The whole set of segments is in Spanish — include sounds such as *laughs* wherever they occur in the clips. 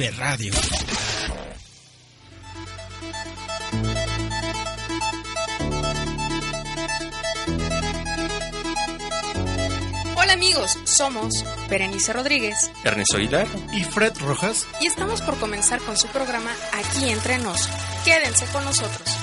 Vive Radio. Hola amigos, somos Berenice Rodríguez Ernesto Aguilar y Fred Rojas. y estamos por comenzar con su programa Aquí entre nos. Quédense con nosotros.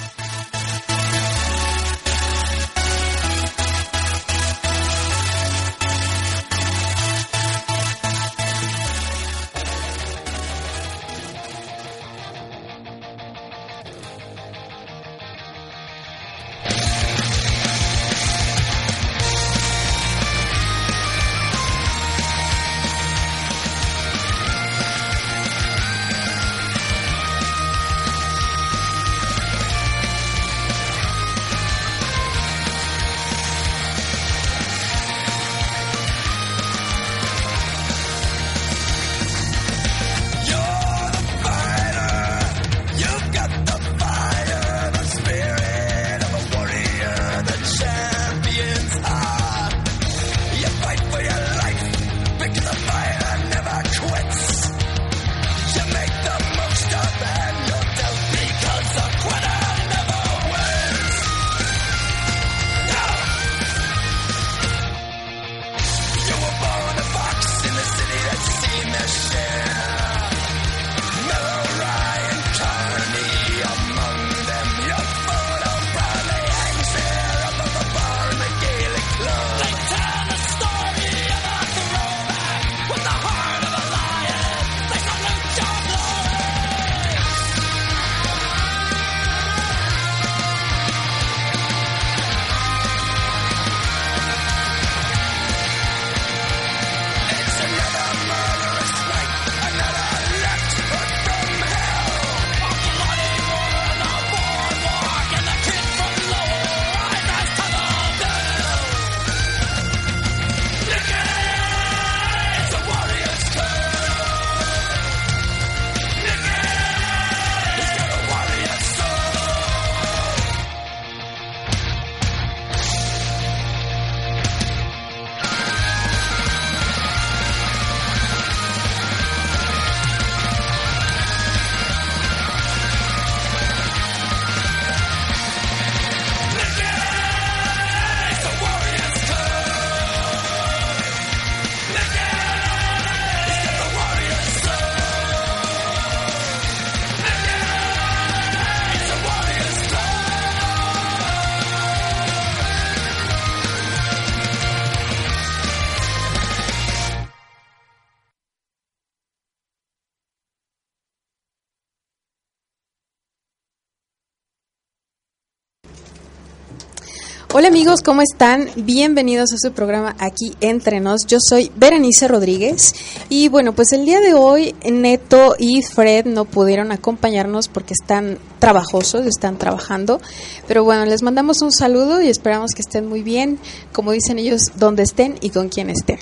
Hola amigos, ¿cómo están? Bienvenidos a su programa aquí entre nos. Yo soy Berenice Rodríguez y bueno, pues el día de hoy Neto y Fred no pudieron acompañarnos porque están trabajosos, están trabajando, pero bueno, les mandamos un saludo y esperamos que estén muy bien, como dicen ellos, donde estén y con quien estén.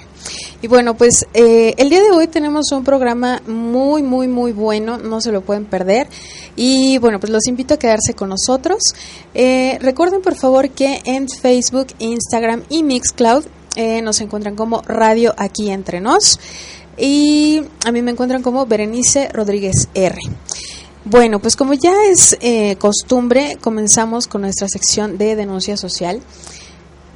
Y bueno, pues eh, el día de hoy tenemos un programa muy, muy, muy bueno, no se lo pueden perder. Y bueno, pues los invito a quedarse con nosotros. Eh, recuerden por favor que en Facebook, Instagram y Mixcloud eh, nos encuentran como Radio Aquí Entre Nos. Y a mí me encuentran como Berenice Rodríguez R. Bueno, pues como ya es eh, costumbre, comenzamos con nuestra sección de denuncia social.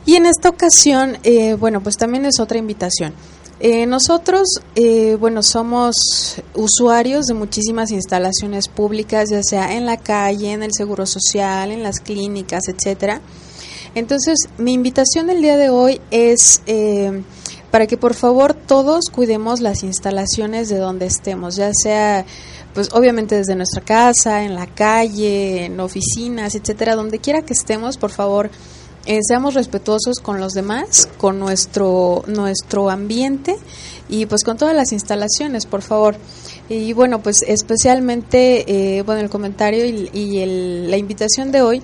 Y en esta ocasión, eh, bueno, pues también es otra invitación. Eh, nosotros, eh, bueno, somos usuarios de muchísimas instalaciones públicas, ya sea en la calle, en el seguro social, en las clínicas, etcétera. Entonces, mi invitación del día de hoy es eh, para que por favor todos cuidemos las instalaciones de donde estemos, ya sea, pues obviamente desde nuestra casa, en la calle, en oficinas, etcétera, donde quiera que estemos, por favor eh, seamos respetuosos con los demás, con nuestro, nuestro ambiente y pues con todas las instalaciones, por favor. Y bueno, pues especialmente, eh, bueno, el comentario y, la invitación de hoy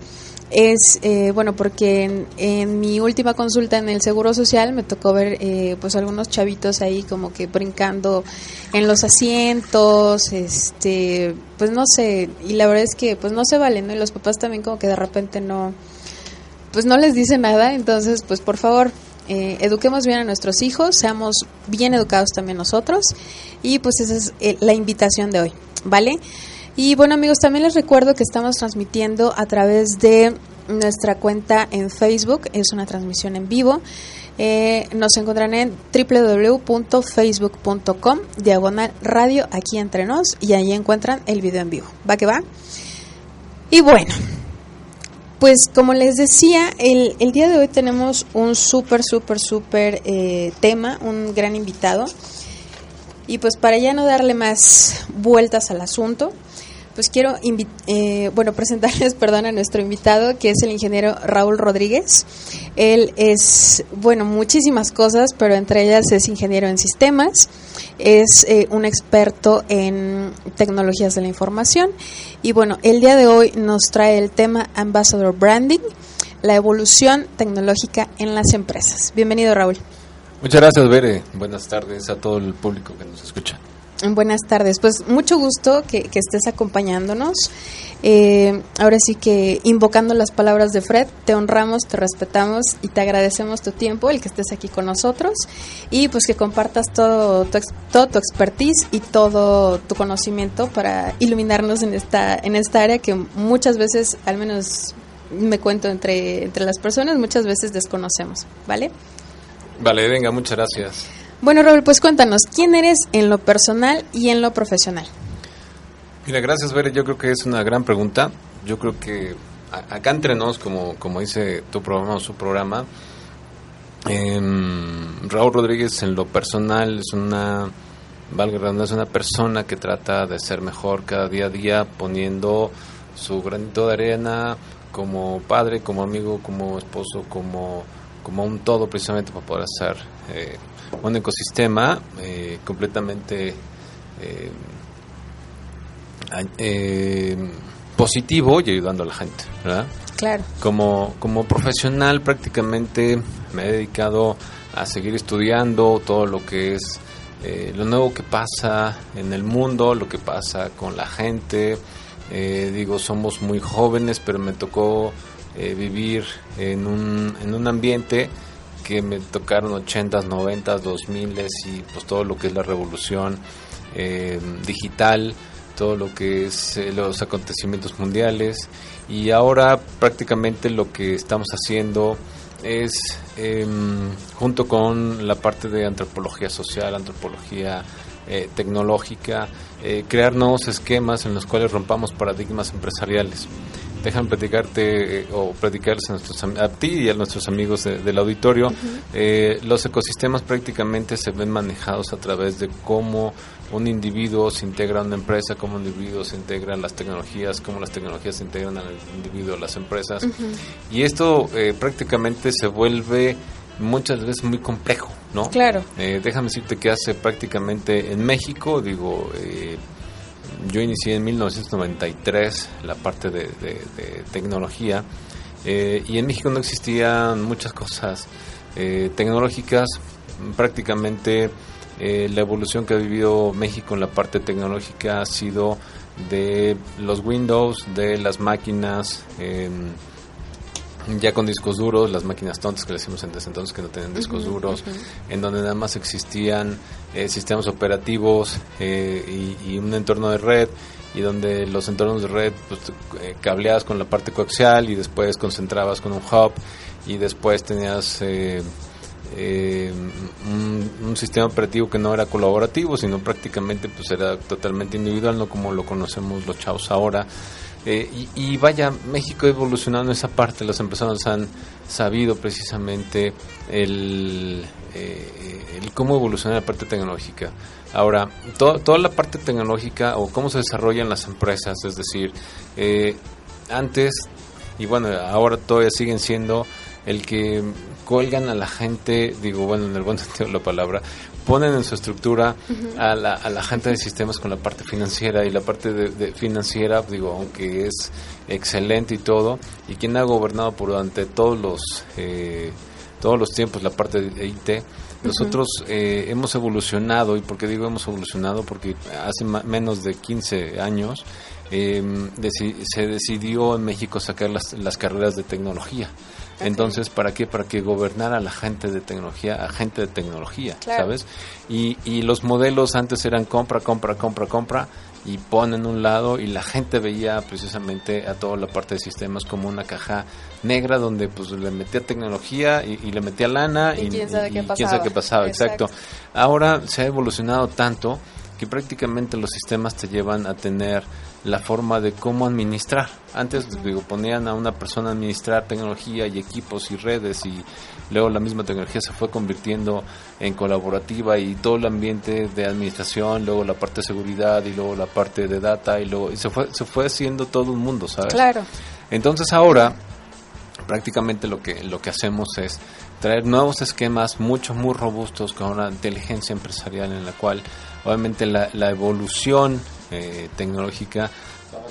es, eh, bueno, porque en, mi última consulta en el Seguro Social me tocó ver, eh, pues, algunos chavitos ahí como que brincando en los asientos, este, pues, no sé, y la verdad es que, pues, no se vale, ¿no? Y los papás también como que de repente no, pues, no les dice nada, entonces, pues, por favor, eh, eduquemos bien a nuestros hijos, seamos bien educados también nosotros, y, pues, esa es la invitación de hoy, ¿vale? Y bueno amigos, también les recuerdo que estamos transmitiendo a través de nuestra cuenta en Facebook, es una transmisión en vivo. Eh, nos encontrarán en www.facebook.com diagonal radio aquí entre nos y ahí encuentran el video en vivo. ¿Va que va? Y bueno, pues como les decía, el, el día de hoy tenemos un súper, súper, súper eh, tema, un gran invitado. Y pues para ya no darle más vueltas al asunto, pues quiero eh, bueno *laughs* presentarles perdón a nuestro invitado que es el ingeniero Raúl Rodríguez él es bueno muchísimas cosas pero entre ellas es ingeniero en sistemas es eh, un experto en tecnologías de la información. Y bueno el día de hoy nos trae el tema ambassador branding la evolución tecnológica en las empresas. Bienvenido Raúl. Muchas gracias Bere. Buenas tardes a todo el público que nos escucha Buenas tardes, pues mucho gusto que, estés acompañándonos. Eh, ahora sí que invocando las palabras de Fred, te honramos, te respetamos y te agradecemos tu tiempo, el que estés aquí con nosotros y pues que compartas todo tu, todo expertise y todo tu conocimiento para iluminarnos en esta, en esta área que muchas veces, al menos me cuento entre, entre las personas, muchas veces desconocemos, ¿vale? Vale, venga, muchas gracias. Bueno, Robert, pues cuéntanos, ¿quién eres en lo personal y en lo profesional? Mira, gracias, Bere. Yo creo que es una gran pregunta. Yo creo que acá entre nos, como, como dice tu programa o su programa, em, Raúl Rodríguez en lo personal es una, valga es una persona que trata de ser mejor cada día a día, poniendo su granito de arena como padre, como amigo, como esposo, como, como un todo precisamente para poder hacer eh, un ecosistema eh, completamente eh, eh, positivo y ayudando a la gente, ¿verdad? Claro. Como, como profesional prácticamente me he dedicado a seguir estudiando todo lo que es lo nuevo que pasa en el mundo, lo que pasa con la gente. digo, somos muy jóvenes, pero me tocó vivir en un, en un ambiente que me tocaron 80s, 90s, 2000s y pues todo lo que es la revolución eh, digital, todo lo que es eh, los acontecimientos mundiales. Y ahora prácticamente lo que estamos haciendo es em, junto con la parte de antropología social, antropología eh, tecnológica, crear nuevos esquemas en los cuales rompamos paradigmas empresariales dejan platicarte eh, o platicarles a, nuestros, a ti y a nuestros amigos del auditorio. Eh, los ecosistemas prácticamente se ven manejados a través de cómo un individuo se integra a una empresa, cómo un individuo se integra a las tecnologías, cómo las tecnologías se integran al individuo, a las empresas. Y esto eh, prácticamente se vuelve muchas veces muy complejo, ¿no? Claro. déjame decirte que hace prácticamente en México, digo, yo inicié en 1993 la parte de, tecnología eh, y en México no existían muchas cosas eh, tecnológicas. Prácticamente eh, la evolución que ha vivido México en la parte tecnológica ha sido de los Windows, de las máquinas em, ya con discos duros, las máquinas tontas que le decimos antes entonces que no tenían discos duros, en donde nada más existían eh, sistemas operativos eh, y, un entorno de red y donde los entornos de red pues, eh, cableabas con la parte coaxial y después concentrabas con un hub y después tenías un, un, sistema operativo que no era colaborativo sino prácticamente pues era totalmente individual no como lo conocemos los chavos ahora eh, y, vaya, México ha evolucionado en esa parte, los empresarios han sabido precisamente el, eh, el cómo evoluciona la parte tecnológica. Ahora, toda la parte tecnológica o cómo se desarrollan las empresas, es decir, eh, antes, y bueno, ahora todavía siguen siendo el que cuelgan a la gente, digo, bueno, en el buen *laughs* sentido de la palabra, ponen en su estructura a, la, a la gente de sistemas con la parte financiera y la parte de, financiera, digo, aunque es excelente y todo, y quien ha gobernado por durante todos los eh, todos los tiempos la parte de IT, nosotros eh, hemos evolucionado, y porque digo hemos evolucionado, porque hace menos de 15 años eh, se decidió en México sacar las, las carreras de tecnología. Entonces, ¿para qué? Para que gobernara la gente de tecnología, a gente de tecnología, ¿sabes? Y, y los modelos antes eran compra, compra, compra, compra, y ponen un lado y la gente veía precisamente a toda la parte de sistemas como una caja negra donde pues le metía tecnología y, le metía lana y, quién sabe, qué, pasaba. Exacto. Ahora se ha evolucionado tanto que prácticamente los sistemas te llevan a tener la forma de cómo administrar. Antes digo, ponían a una persona a administrar tecnología y equipos y redes y luego la misma tecnología se fue convirtiendo en colaborativa y todo el ambiente de administración, luego la parte de seguridad y luego la parte de data y luego y se fue se fue haciendo todo un mundo, ¿sabes? Claro. Entonces ahora prácticamente lo que lo que hacemos es traer nuevos esquemas mucho muy robustos con una inteligencia empresarial en la cual obviamente la, la evolución eh, tecnológica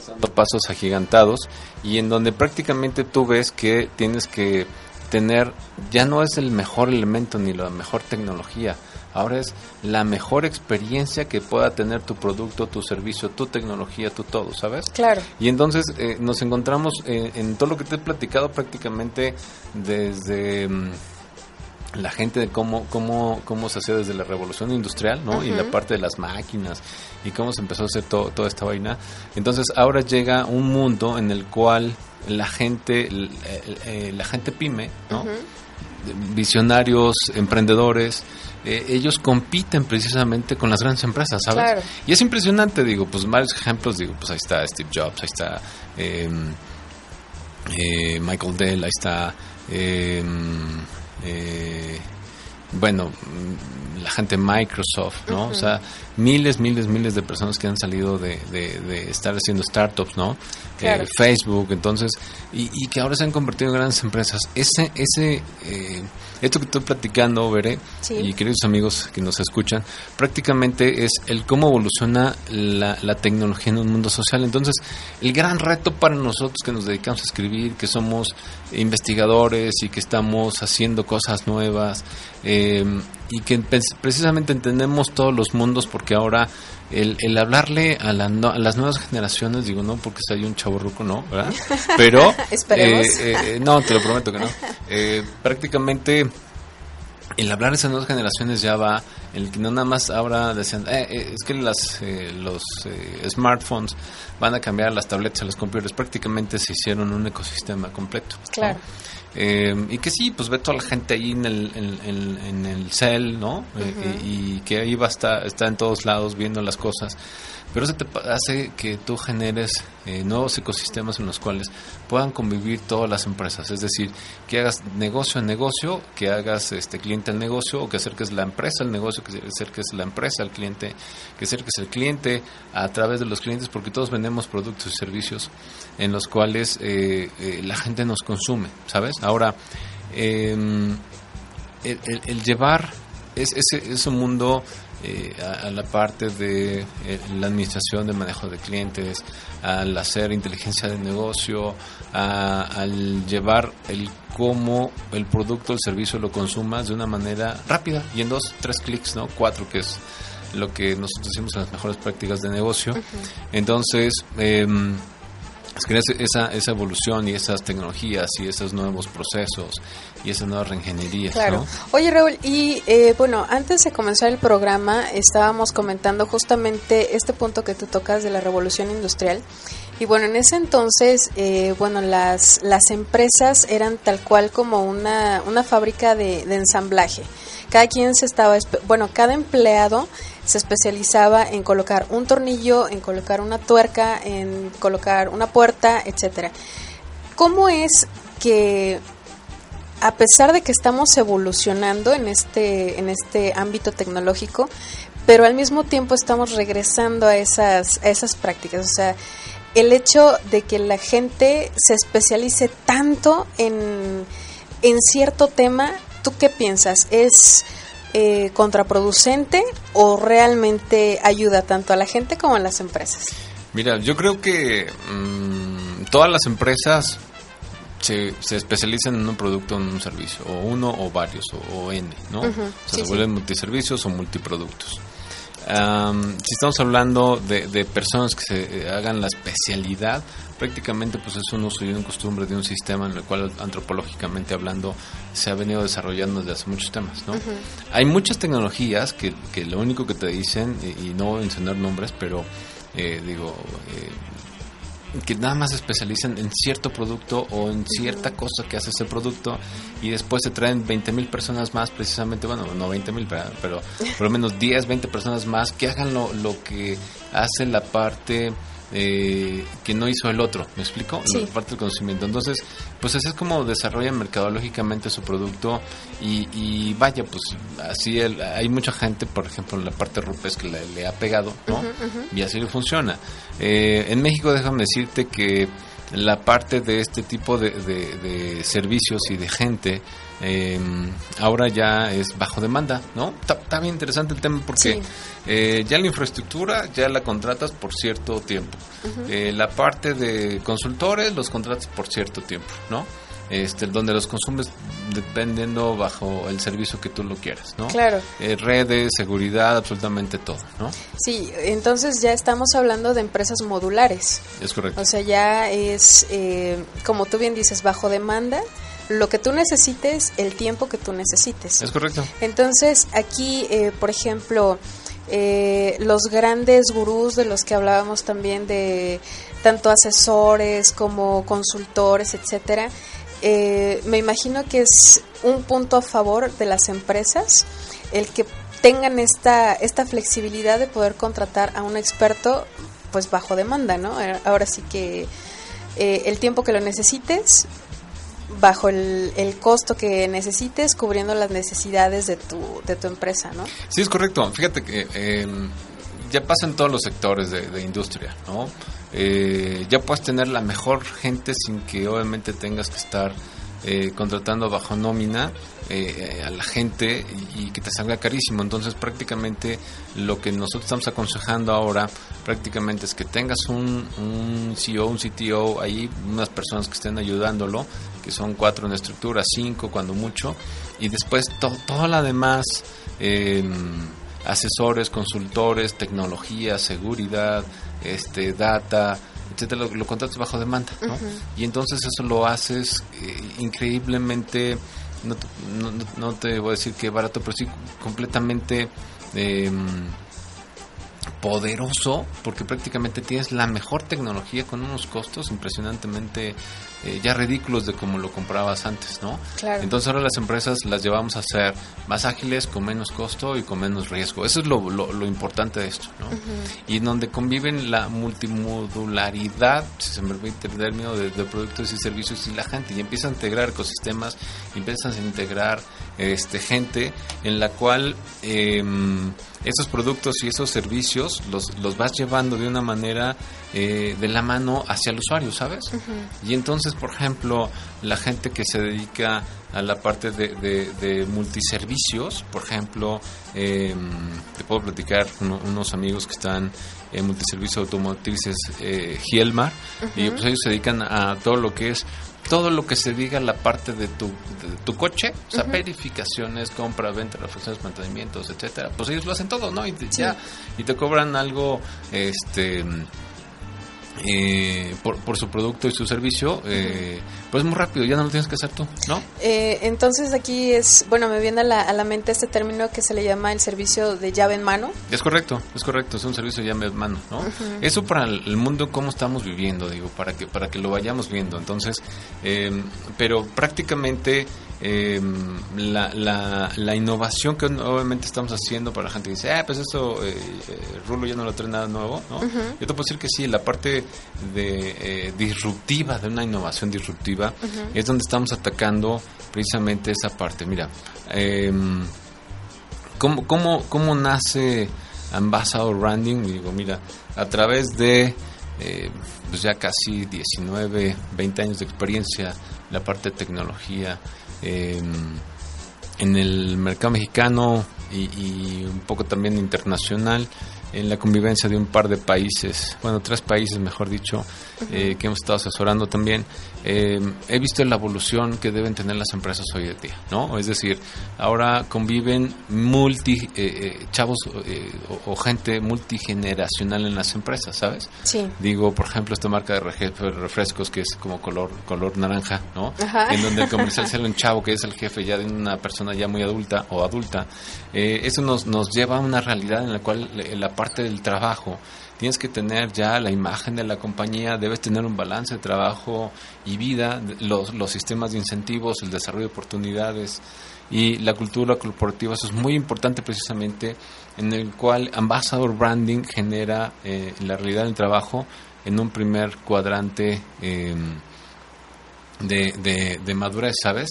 dando pasos agigantados y en donde prácticamente tú ves que tienes que tener, ya no es el mejor elemento ni la mejor tecnología, ahora es la mejor experiencia que pueda tener tu producto, tu servicio, tu tecnología, tu todo, ¿sabes? Claro. Y entonces eh, nos encontramos en todo lo que te he platicado prácticamente desde... Mm, la gente de cómo, cómo, cómo se hacía desde la revolución industrial, ¿no? Y la parte de las máquinas y cómo se empezó a hacer todo, toda esta vaina. Entonces ahora llega un mundo en el cual la gente, eh, la gente pyme, ¿no? Visionarios, emprendedores, eh, ellos compiten precisamente con las grandes empresas, ¿sabes? Y es impresionante, digo, pues varios ejemplos, digo, pues ahí está Steve Jobs, ahí está em, eh, Michael Dell, ahí está... Eh, bueno, la gente de Microsoft, ¿no? O sea, miles, miles, miles de personas que han salido de, de, estar haciendo startups, ¿no? Eh, Facebook, entonces, y, y, que ahora se han convertido en grandes empresas. Ese, ese, eh, esto que estoy platicando, Veré, y queridos amigos que nos escuchan, prácticamente es el cómo evoluciona la, la tecnología en un mundo social. Entonces, el gran reto para nosotros que nos dedicamos a escribir, que somos investigadores y que estamos haciendo cosas nuevas, eh, y que precisamente entendemos todos los mundos porque ahora el, el hablarle a, la, a, las nuevas generaciones, digo, no porque hay un chavo ruco, no, ¿verdad? *laughs* Pero, *laughs* eh, eh, no, te lo prometo que no. Eh, prácticamente el hablar de esas nuevas generaciones ya va, el que no nada más ahora decían, es que las, los smartphones van a cambiar las tabletas a los computadores, prácticamente se hicieron un ecosistema completo. Claro. Eh, y que sí, pues ve toda la gente ahí en el, en, el cel, ¿no? Eh, y, que ahí va a estar, está en todos lados viendo las cosas pero eso te hace que tú generes eh, nuevos ecosistemas en los cuales puedan convivir todas las empresas, es decir, que hagas negocio en negocio, que hagas este cliente al negocio, o que acerques la empresa al negocio, que acerques la empresa al cliente, que acerques el cliente a través de los clientes, porque todos vendemos productos y servicios en los cuales eh, eh, la gente nos consume, ¿sabes? Ahora, em, el, llevar ese, ese mundo eh, a, la parte de eh, la administración de manejo de clientes, al hacer inteligencia de negocio, al llevar el cómo el producto el servicio lo consumas de una manera rápida y en dos, tres clics, ¿no? Cuatro, que es lo que nosotros decimos en las mejores prácticas de negocio. Entonces, eh, esa, esa evolución y esas tecnologías y esos nuevos procesos y esas nuevas reingenierías. Claro. Oye, Raúl, y eh, bueno, antes de comenzar el programa estábamos comentando justamente este punto que tú tocas de la revolución industrial. Y bueno, en ese entonces, eh, bueno, las, las empresas eran tal cual como una, una fábrica de ensamblaje. Cada quien se estaba, bueno, cada empleado se especializaba en colocar un tornillo, en colocar una tuerca, en colocar una puerta, etcétera. ¿Cómo es que a pesar de que estamos evolucionando en este en este ámbito tecnológico, pero al mismo tiempo estamos regresando a esas a esas prácticas, o sea, el hecho de que la gente se especialice tanto en en cierto tema, ¿tú qué piensas? ¿Es eh, contraproducente o realmente ayuda tanto a la gente como a las empresas? Mira, yo creo que mm, todas las empresas se, se, especializan en un producto o en un servicio, o uno o varios, o, N, ¿no? o sea, se vuelven multiservicios o multiproductos. Si estamos hablando de, personas que se eh, hagan la especialidad, prácticamente pues es un uso y una costumbre de un sistema en el cual antropológicamente hablando se ha venido desarrollando desde hace muchos temas, ¿no? Hay muchas tecnologías que, que, lo único que te dicen, y, no voy a mencionar nombres, pero eh, digo, eh, que nada más se especializan en cierto producto o en cierta cosa que hace ese producto y después se traen 20 mil personas más precisamente, bueno, no 20 mil, pero por lo menos 10, 20 personas más que hagan lo, lo que hace la parte eh, que no hizo el otro, ¿me explico? La parte del conocimiento. Entonces, pues así es como desarrollan mercadológicamente su producto y, vaya, pues así hay mucha gente, por ejemplo, en la parte rupes que le, ha pegado, ¿no? Y así le funciona. Eh, en México, déjame decirte que la parte de este tipo de, servicios y de gente eh, ahora ya es bajo demanda, ¿no? Está, bien interesante el tema porque eh, ya la infraestructura ya la contratas por cierto tiempo. Eh, la parte de consultores los contratas por cierto tiempo, ¿no? Este, donde los consumes dependiendo bajo el servicio que tú lo quieras, ¿no? Claro. Eh, redes, seguridad, absolutamente todo, ¿no? Sí, entonces ya estamos hablando de empresas modulares. Es correcto. O sea, ya es, eh, como tú bien dices, bajo demanda, lo que tú necesites, el tiempo que tú necesites. Es correcto. Entonces, aquí, eh, por ejemplo, los grandes gurús de los que hablábamos también de tanto asesores como consultores, etcétera, eh, me imagino que es un punto a favor de las empresas el que tengan esta, esta flexibilidad de poder contratar a un experto pues bajo demanda, ¿no? Eh, ahora sí que eh, el tiempo que lo necesites, bajo el, el, costo que necesites, cubriendo las necesidades de tu, de tu empresa, ¿no? Sí, es correcto. Fíjate que em, ya pasa en todos los sectores de, industria, ¿no? Eh, ya puedes tener la mejor gente sin que obviamente tengas que estar eh, contratando bajo nómina eh, a la gente y, que te salga carísimo. Entonces prácticamente lo que nosotros estamos aconsejando ahora prácticamente es que tengas un, un CEO, un CTO ahí, unas personas que estén ayudándolo, que son cuatro en estructura, cinco cuando mucho, y después toda la demás asesores, consultores, tecnología, seguridad, este, data, etcétera, lo, lo contratas bajo demanda, ¿no? Y entonces eso lo haces eh, increíblemente, no, te voy a decir que barato, pero sí completamente eh, poderoso porque prácticamente tienes la mejor tecnología con unos costos impresionantemente eh, ya ridículos de como lo comprabas antes, ¿no? Entonces ahora las empresas las llevamos a ser más ágiles, con menos costo y con menos riesgo. Eso es lo, lo, importante de esto, ¿no? Y en donde conviven la multimodularidad, si se me permite el término, de, productos y servicios y la gente y empieza a integrar ecosistemas, empiezas a integrar este gente en la cual eh, esos productos y esos servicios los, los vas llevando de una manera eh, de la mano hacia el usuario, ¿sabes? Y entonces, por ejemplo, la gente que se dedica a la parte de, de, multiservicios, por ejemplo, em, te puedo platicar unos amigos que están en multiservicios automotrices eh, Gielmar, y pues ellos se dedican a todo lo que es todo lo que se diga la parte de tu, tu coche, o sea, verificaciones, compra, venta, refacciones, mantenimientos, etcétera, pues ellos lo hacen todo, ¿no? Y ya, y te cobran algo, este eh, por, por, su producto y su servicio, eh, pues muy rápido, ya no lo tienes que hacer tú, ¿no? Eh, entonces aquí es, bueno, me viene a la, a la, mente este término que se le llama el servicio de llave en mano. Es correcto, es correcto, es un servicio de llave en mano, ¿no? Eso para el mundo, cómo estamos viviendo, digo, para que, para que lo vayamos viendo. Entonces, pero prácticamente eh, la, la, la, innovación que obviamente estamos haciendo para la gente que dice, ah, pues eso, eh, eh, Rulo ya no lo trae nada nuevo, ¿no? Yo te puedo decir que sí, la parte de eh, disruptiva, de una innovación disruptiva, es donde estamos atacando precisamente esa parte. Mira, eh, ¿cómo, cómo, cómo nace Ambassador Branding? Digo, mira, a través de pues ya casi 19, 20 años de experiencia, la parte de tecnología, em, en el mercado mexicano y, un poco también internacional en la convivencia de un par de países, bueno, tres países, mejor dicho, eh, que hemos estado asesorando también, eh, he visto la evolución que deben tener las empresas hoy en día, ¿no? Es decir, ahora conviven multi, eh, chavos o, gente multigeneracional en las empresas, ¿sabes? Sí. Digo, por ejemplo, esta marca de refrescos que es como color color naranja, ¿no? En donde el *laughs* comercial sale un chavo que es el jefe ya de una persona ya muy adulta o adulta. eso nos, nos lleva a una realidad en la cual la parte del trabajo tienes que tener ya la imagen de la compañía, debes tener un balance de trabajo y vida, los, los sistemas de incentivos, el desarrollo de oportunidades y la cultura corporativa. Eso es muy importante precisamente en el cual Ambassador Branding genera eh, la realidad del trabajo en un primer cuadrante em, de, de, madurez, ¿sabes?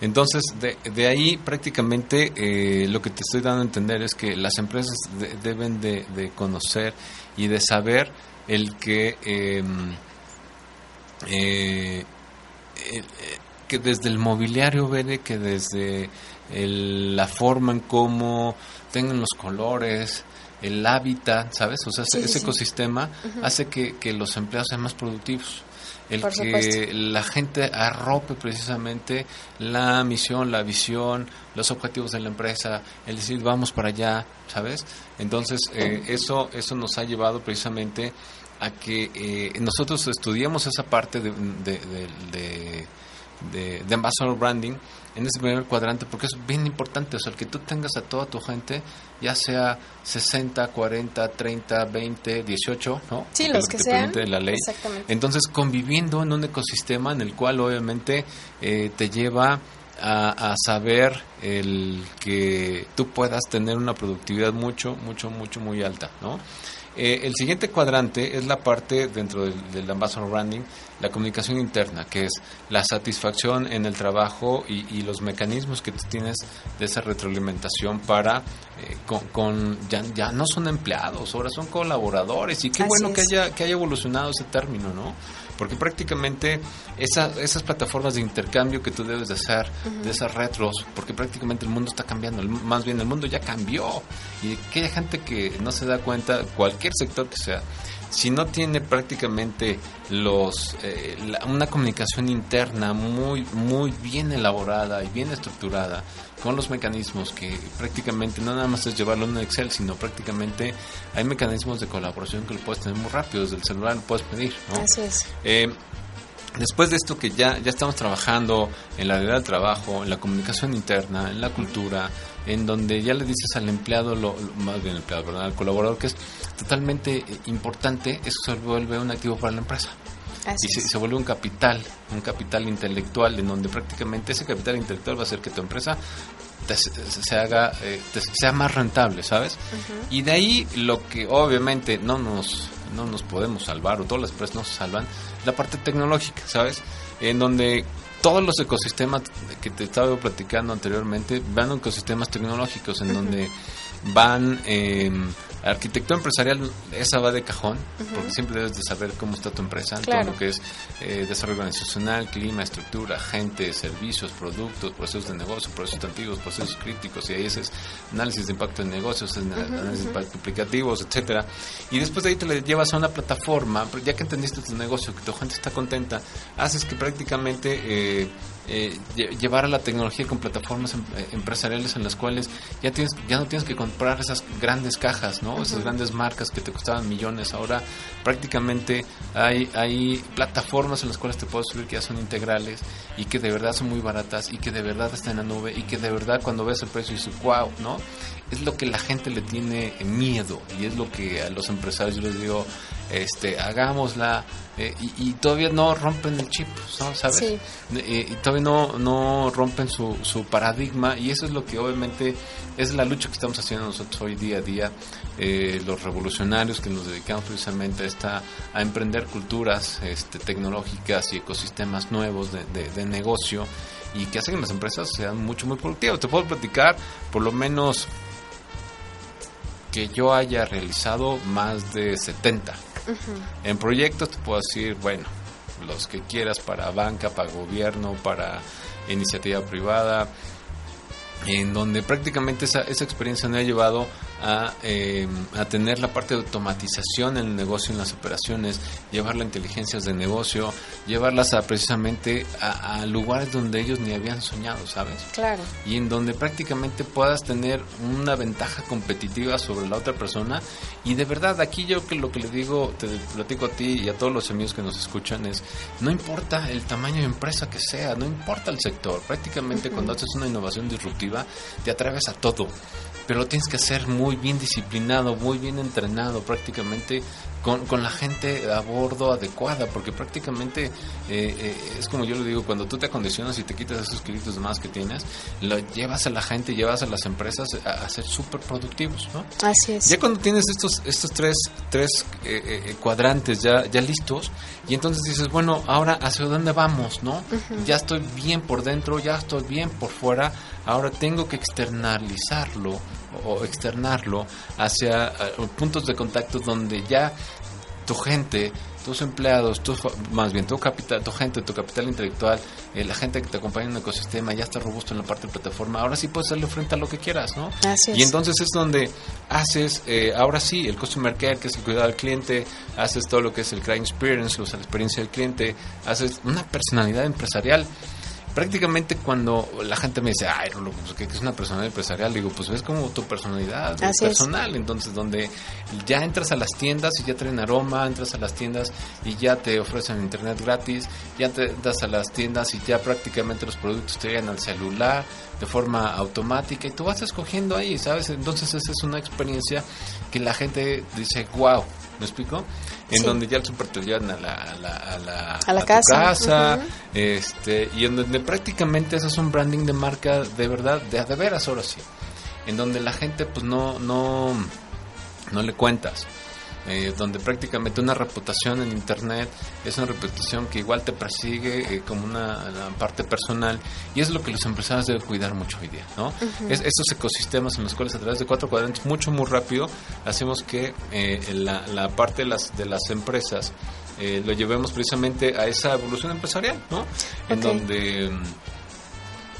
Entonces, de, de ahí prácticamente eh, lo que te estoy dando a entender es que las empresas deben de, conocer y de saber el que, em, eh, eh, que desde el mobiliario viene, que desde la forma en cómo tengan los colores, el hábitat, ¿sabes? O sea, ese ecosistema hace que, que los empleados sean más productivos el que la gente arrope precisamente la misión, la visión, los objetivos de la empresa, el decir vamos para allá, ¿sabes? Entonces eh, eso eso nos ha llevado precisamente a que eh, nosotros estudiamos esa parte de, de, de, de, de ambassador branding en ese primer cuadrante porque es bien importante, o sea, el que tú tengas a toda tu gente, ya sea 60, 40, 30, 20, 18, ¿no? Sí, los que, sean. la ley. Entonces, conviviendo en un ecosistema en el cual obviamente eh, te lleva a, a, saber el que tú puedas tener una productividad mucho, mucho, mucho, muy alta, ¿no? Eh, el siguiente cuadrante es la parte dentro del, del, Ambassador Branding, la comunicación interna, que es la satisfacción en el trabajo y, los mecanismos que tú tienes de esa retroalimentación para, eh, con, ya, ya, no son empleados, ahora son colaboradores y qué bueno que haya, que haya evolucionado ese término, ¿no? Porque prácticamente esas plataformas de intercambio que tú debes de hacer, de esas retros, porque prácticamente el mundo está cambiando, más bien el mundo ya cambió. Y que hay gente que no se da cuenta, cualquier sector que sea, si no tiene prácticamente los eh, una comunicación interna muy muy bien elaborada y bien estructurada con los mecanismos que prácticamente no nada más es llevarlo en Excel sino prácticamente hay mecanismos de colaboración que lo puedes tener muy rápido desde el celular lo puedes pedir ¿no? Así es. Eh, después de esto que ya, ya estamos trabajando en la realidad del trabajo, en la comunicación interna, en la cultura, en donde ya le dices al empleado, lo, más bien empleado, al colaborador, que es totalmente eh, importante, eso se vuelve un activo para la empresa. y se, vuelve un capital, un capital intelectual, en donde prácticamente ese capital intelectual va a hacer que tu empresa se haga, eh, sea más rentable, ¿sabes? Y de ahí lo que obviamente no nos, no nos podemos salvar, o todas las empresas no se salvan, la parte tecnológica, ¿sabes? En donde todos los ecosistemas que te estaba platicando anteriormente van a ecosistemas tecnológicos en donde van eh, arquitectura empresarial esa va de cajón porque siempre debes de saber cómo está tu empresa todo lo que es eh, desarrollo organizacional clima estructura gente servicios productos procesos de negocio procesos antiguos procesos críticos y ahí es análisis de impacto de negocios análisis de impacto aplicativos etcétera. Y después de ahí te le llevas a una plataforma ya que entendiste tu negocio que tu gente está contenta haces que prácticamente eh, eh, llevar a la tecnología con plataformas em, eh, empresariales en las cuales ya tienes ya no tienes que comprar esas grandes cajas no esas grandes marcas que te costaban millones. Ahora prácticamente hay hay plataformas en las cuales te puedes subir que ya son integrales y que de verdad son muy baratas y que de verdad están en la nube y que de verdad cuando ves el precio dices wow no es lo que la gente le tiene miedo y es lo que a los empresarios yo les digo este hagámosla eh, y, todavía no rompen el chip, ¿sabes? Eh, y todavía no, no rompen su, su paradigma y eso es lo que obviamente es la lucha que estamos haciendo nosotros hoy día a día, eh, los revolucionarios que nos dedicamos precisamente a, esta, a emprender culturas este, tecnológicas y ecosistemas nuevos de, de, negocio y que hacen que las empresas sean mucho, muy productivas. Te puedo platicar por lo menos que yo haya realizado más de 70 en proyectos te puedo decir, bueno, los que quieras, para banca, para gobierno, para iniciativa privada, en donde prácticamente esa, esa experiencia me ha llevado a, eh, a, tener la parte de automatización en el negocio, en las operaciones, llevar las inteligencias de negocio, llevarlas a precisamente a, lugares donde ellos ni habían soñado, ¿sabes? Claro. Y en donde prácticamente puedas tener una ventaja competitiva sobre la otra persona. Y de verdad, aquí yo que lo que le digo, te platico a ti y a todos los amigos que nos escuchan es, no importa el tamaño de empresa que sea, no importa el sector, prácticamente cuando haces una innovación disruptiva, te atreves a todo pero tienes que hacer muy bien disciplinado, muy bien entrenado, prácticamente con, con la gente a bordo adecuada, porque prácticamente eh, eh, es como yo lo digo, cuando tú te acondicionas y te quitas esos kilitos más que tienes, lo llevas a la gente, llevas a las empresas a, ser súper productivos, ¿no? Así es. Ya cuando tienes estos, estos tres, tres eh, cuadrantes ya, ya listos, y entonces dices, bueno, ahora hacia dónde vamos, ¿no? Ya estoy bien por dentro, ya estoy bien por fuera, ahora tengo que externalizarlo o externarlo hacia puntos de contacto donde ya tu gente, tus empleados, tu, más bien tu capital, tu gente, tu capital intelectual, eh, la gente que te acompaña en el ecosistema ya está robusto en la parte de plataforma, ahora sí puedes hacerle frente a lo que quieras, ¿no? Así es. Y entonces es donde haces, eh, ahora sí, el customer care, que es el cuidado del cliente, haces todo lo que es el client experience, o sea, la experiencia del cliente, haces una personalidad empresarial prácticamente cuando la gente me dice, ay, Rulo, pues, ¿qué es una personalidad empresarial? Digo, pues es como tu personalidad personal. Entonces, donde ya entras a las tiendas y ya traen aroma, entras a las tiendas y ya te ofrecen internet gratis, ya te entras a las tiendas y ya prácticamente los productos te llegan al celular de forma automática y tú vas escogiendo ahí, ¿sabes? Entonces, esa es una experiencia que la gente dice, wow, ¿me explico? En donde ya el super te llevan a la, a la, a la, a la casa, casa este, y en donde prácticamente eso es un branding de marca de verdad, de, de veras ahora sí, en donde la gente pues no, no, no le cuentas eh, donde prácticamente una reputación en Internet es una reputación que igual te persigue eh, como una, parte personal y es lo que los empresarios deben cuidar mucho hoy día, ¿no? es, estos ecosistemas en los cuales a través de cuatro cuadrantes mucho, muy rápido hacemos que eh, la, la, parte de las, de las empresas lo llevemos precisamente a esa evolución empresarial, ¿no? En donde mm,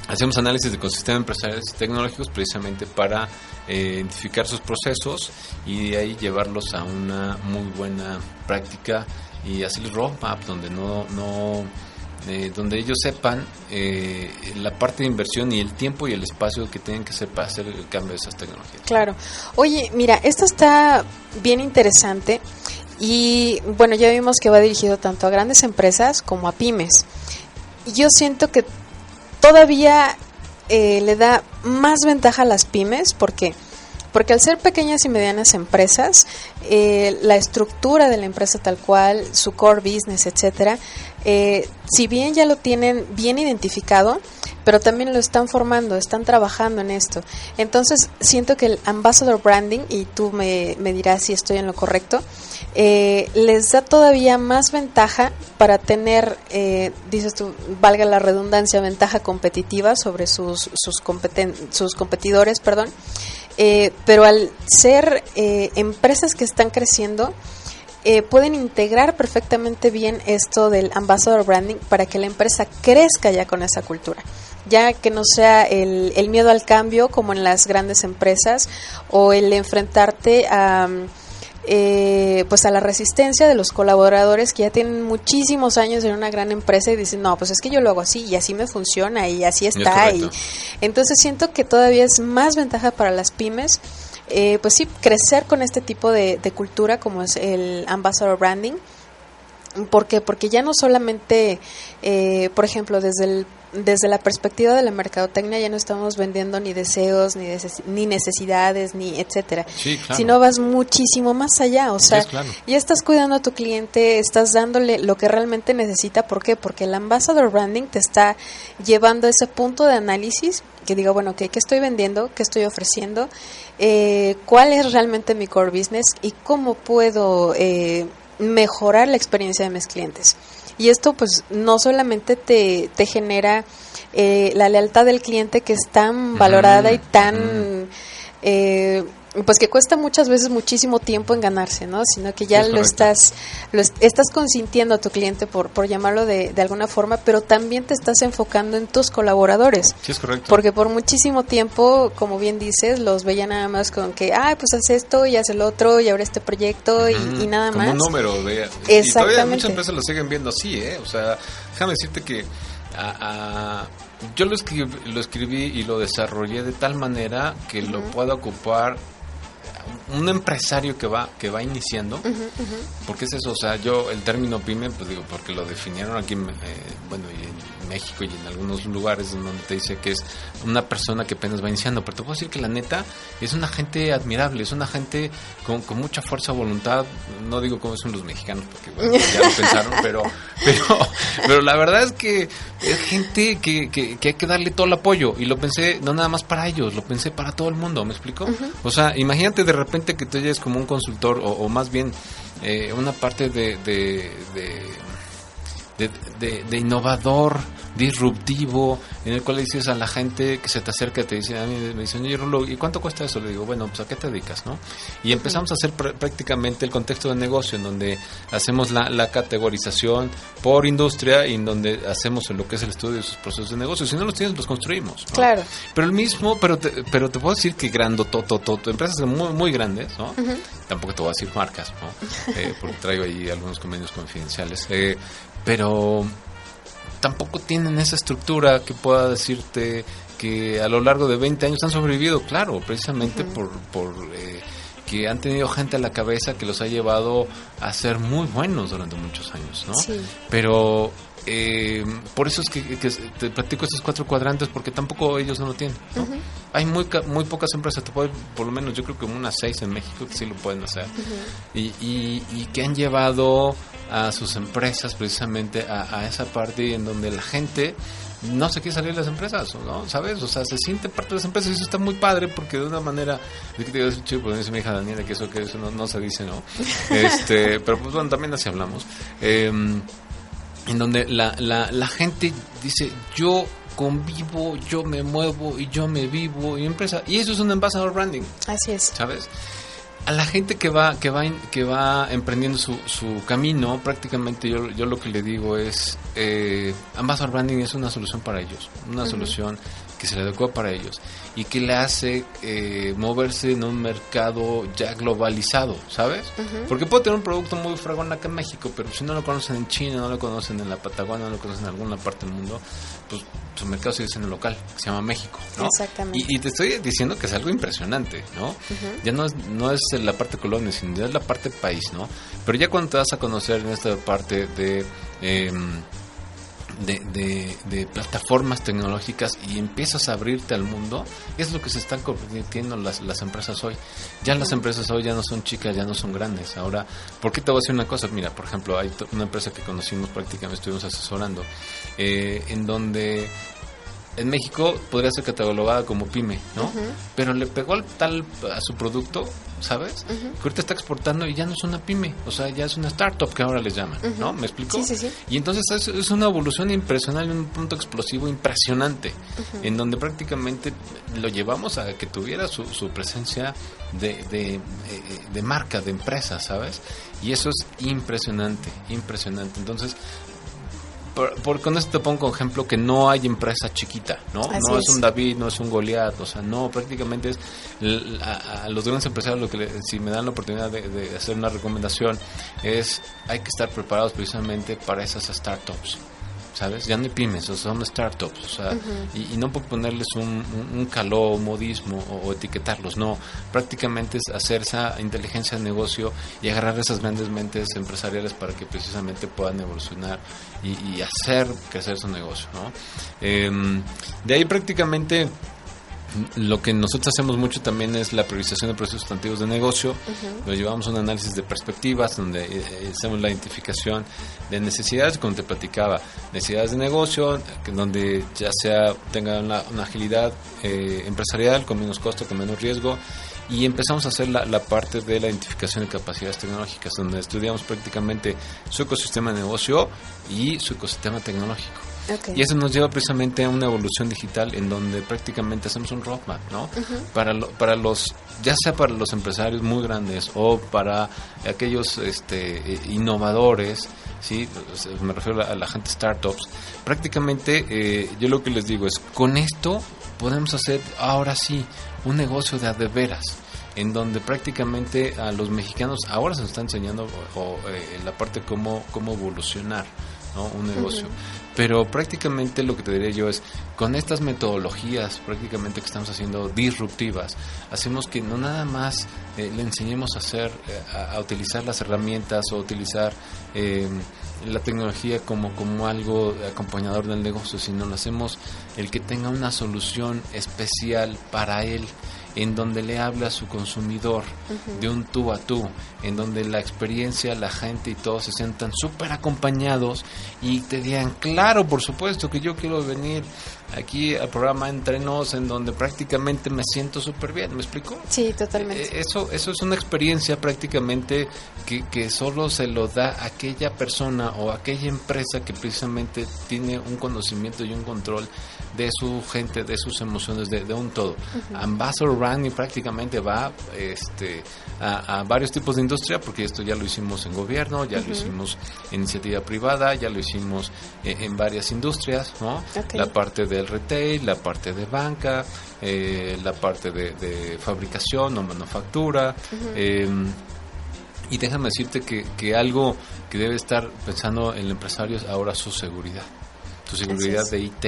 hacemos análisis de ecosistemas empresariales tecnológicos precisamente para eh, identificar sus procesos y de ahí llevarlos a una muy buena práctica y hacer roadmap donde no, no eh, donde ellos sepan eh, la parte de inversión y el tiempo y el espacio que tienen que hacer para hacer el cambio de esas tecnologías. Claro. Oye, mira, esto está bien interesante y bueno, ya vimos que va dirigido tanto a grandes empresas como a pymes. Yo siento que todavía eh, le da más ventaja a las pymes porque porque al ser pequeñas y medianas empresas, eh, la estructura de la empresa tal cual, su core business, etcétera, eh, si bien ya lo tienen bien identificado, pero también lo están formando, están trabajando en esto. Entonces, siento que el ambassador branding, y tú me, dirás si estoy en lo correcto, eh, les da todavía más ventaja para tener, eh, dices tú, valga la redundancia, ventaja competitiva sobre sus, sus, sus competidores, perdón. Eh, pero al ser empresas que están creciendo, pueden integrar perfectamente bien esto del ambassador branding para que la empresa crezca ya con esa cultura. Ya que no sea el, el miedo al cambio como en las grandes empresas o el enfrentarte a eh, pues a la resistencia de los colaboradores que ya tienen muchísimos años en una gran empresa y dicen, no, pues es que yo lo hago así y así me funciona y así está. y entonces siento que todavía es más ventaja para las pymes. Eh, pues sí, crecer con este tipo de, de cultura como es el ambassador branding. ¿Por qué? Porque ya no solamente, eh, por ejemplo, desde el desde la perspectiva de la mercadotecnia ya no estamos vendiendo ni deseos, ni, ni necesidades, ni etcétera, sino vas muchísimo más allá, o sea, ya estás cuidando a tu cliente, estás dándole lo que realmente necesita, ¿por qué? Porque el ambassador branding te está llevando a ese punto de análisis que diga, bueno, ¿qué, qué estoy vendiendo? ¿Qué estoy ofreciendo? Eh, ¿Cuál es realmente mi core business? ¿Y cómo puedo eh, mejorar la experiencia de mis clientes? Y esto pues no solamente te, te genera eh, la lealtad del cliente que es tan valorada y tan... Eh, pues que cuesta muchas veces muchísimo tiempo en ganarse, ¿no? Sino que ya lo estás, lo estás consintiendo a tu cliente por, por llamarlo de, de, alguna forma, pero también te estás enfocando en tus colaboradores. Sí, es correcto. Porque por muchísimo tiempo, como bien dices, los veía nada más con que, ay, pues haz esto y haz el otro y ahora este proyecto y, nada más. Como un número, vea. Exactamente. Y todavía muchas empresas lo siguen viendo así, ¿eh? O sea, déjame decirte que a, yo lo escribí, lo escribí y lo desarrollé de tal manera que lo pueda ocupar un empresario que va que va iniciando porque es eso o sea yo el término pyme pues digo porque lo definieron aquí eh, bueno y en México y en algunos lugares donde te dice que es una persona que apenas va iniciando. Pero te puedo decir que la neta es una gente admirable es una gente con, con mucha fuerza voluntad. No digo como son los mexicanos porque ya lo *laughs* pensaron pero pero pero la verdad es que es gente que, que, hay que darle todo el apoyo. Y lo pensé no nada más para ellos lo pensé para todo el mundo me explico o sea imagínate de repente que tú eres como un consultor o, más bien eh, una parte de, de, de, de innovador disruptivo, en el cual le dices a la gente que se te acerca, te dice, a mí me dicen, oye Rulo, ¿y cuánto cuesta eso? Le digo, bueno, pues a qué te dedicas, ¿no? Y empezamos a hacer prácticamente el contexto de negocio, en donde hacemos la, la, categorización por industria y en donde hacemos lo que es el estudio de sus procesos de negocio. Si no los tienes, los construimos. Claro. Pero el mismo, pero te, pero te puedo decir que grande, todo, empresas muy, muy grandes, ¿no? Tampoco te voy a decir marcas, ¿no? *laughs* Eh, porque traigo ahí algunos convenios confidenciales. Eh, pero tampoco tienen esa estructura que pueda decirte que a lo largo de 20 años han sobrevivido, claro, precisamente por, por eh, que han tenido gente a la cabeza que los ha llevado a ser muy buenos durante muchos años, ¿no? Pero eh, por eso es que, te platico estos cuatro cuadrantes porque tampoco ellos no lo tienen. Hay muy muy pocas empresas, te puedo, por lo menos yo creo que unas seis en México que sí lo pueden hacer y, y, que han llevado a sus empresas precisamente a, esa parte en donde la gente no se quiere salir de las empresas, ¿no? ¿Sabes? O sea, se siente parte de las empresas y eso está muy padre porque de una manera, de que te digo, chido, pues dice mi hija Daniela que eso que eso no, se dice, ¿no? *laughs* Este, pero pues bueno, también así hablamos. Eh, en donde la, la, la gente dice, yo convivo, yo me muevo y yo me vivo y empresa. Y eso es un ambassador branding. Así es. ¿Sabes? A la gente que va, que va, que va emprendiendo su, su camino, prácticamente yo, yo lo que le digo es, eh, ambassador branding es una solución para ellos, una solución que se le adecua para ellos y que le hace eh, moverse en un mercado ya globalizado, ¿sabes? Porque puede tener un producto muy fragón acá en México, pero si no lo conocen en China, no lo conocen en la Patagonia, no lo conocen en alguna parte del mundo, pues su mercado sigue siendo local, que se llama México, ¿no? Exactamente. Y, te estoy diciendo que es algo impresionante, ¿no? Ya no es, no es la parte colonia, sino ya es la parte país, ¿no? Pero ya cuando te vas a conocer en esta parte de... Eh, de, de, plataformas tecnológicas y empiezas a abrirte al mundo, es lo que se están convirtiendo las, las empresas hoy. Ya las empresas hoy ya no son chicas, ya no son grandes. Ahora, ¿por qué te voy a decir una cosa? Mira, por ejemplo, hay una empresa que conocimos prácticamente, estuvimos asesorando, eh, en donde en México podría ser catalogada como pyme, ¿no? Pero le pegó al tal a su producto, ¿sabes? Que ahorita está exportando y ya no es una pyme, o sea, ya es una startup que ahora les llaman, ¿no? ¿Me explico? Sí, sí, sí. Y entonces es, una evolución impresionante, un punto explosivo impresionante, en donde prácticamente lo llevamos a que tuviera su, su presencia de, de, eh, de marca, de empresa, ¿sabes? Y eso es impresionante, impresionante. Entonces, por, con esto te pongo ejemplo que no hay empresa chiquita, ¿no? no es. un David, no es un Goliat, o sea, no, prácticamente es a, los grandes empresarios lo que si me dan la oportunidad de, hacer una recomendación es hay que estar preparados precisamente para esas startups. ¿Sabes? Ya no hay pymes, o son startups, o sea, y, no por ponerles un, un, calor, modismo o, etiquetarlos, no, prácticamente es hacer esa inteligencia de negocio y agarrar esas grandes mentes empresariales para que precisamente puedan evolucionar y, hacer crecer su negocio, ¿no? Em, de ahí prácticamente lo que nosotros hacemos mucho también es la priorización de procesos sustantivos de negocio. Nos llevamos a un análisis de perspectivas donde eh, eh, hacemos la identificación de necesidades, como te platicaba, necesidades de negocio, donde ya sea tenga una, agilidad eh, empresarial con menos costo, con menos riesgo. Y empezamos a hacer la, la parte de la identificación de capacidades tecnológicas, donde estudiamos prácticamente su ecosistema de negocio y su ecosistema tecnológico. Y eso nos lleva precisamente a una evolución digital en donde prácticamente hacemos un roadmap, ¿no? para, para los, ya sea para los empresarios muy grandes o para aquellos este, innovadores, ¿sí? me refiero a la gente startups, prácticamente eh, yo lo que les digo es, con esto podemos hacer ahora sí un negocio de de veras en donde prácticamente a los mexicanos ahora se nos está enseñando o, eh, la parte cómo, cómo evolucionar ¿no? un negocio. Pero prácticamente lo que te diré yo es, con estas metodologías prácticamente que estamos haciendo disruptivas, hacemos que no nada más eh, le enseñemos a hacer, eh, a, utilizar las herramientas o utilizar la tecnología como, como algo acompañador del negocio, sino lo hacemos el que tenga una solución especial para él en donde le habla a su consumidor de un tú a tú, en donde la experiencia, la gente y todos se sientan súper acompañados y te digan, claro, por supuesto que yo quiero venir aquí al programa Entre Nos, en donde prácticamente me siento súper bien, ¿me explico? Sí, totalmente. Eh, eso, eso es una experiencia prácticamente que, que solo se lo da aquella persona o aquella empresa que precisamente tiene un conocimiento y un control de su gente, de sus emociones, de, un todo. Ambassador Branding prácticamente va este, a, varios tipos de industria, porque esto ya lo hicimos en gobierno, ya lo hicimos en iniciativa privada, ya lo hicimos eh, en, varias industrias, ¿no? La parte del retail, la parte de banca, eh, la parte de, fabricación o manufactura. Em, y déjame decirte que, que algo que debe estar pensando el empresario es ahora su seguridad tu seguridad de IT,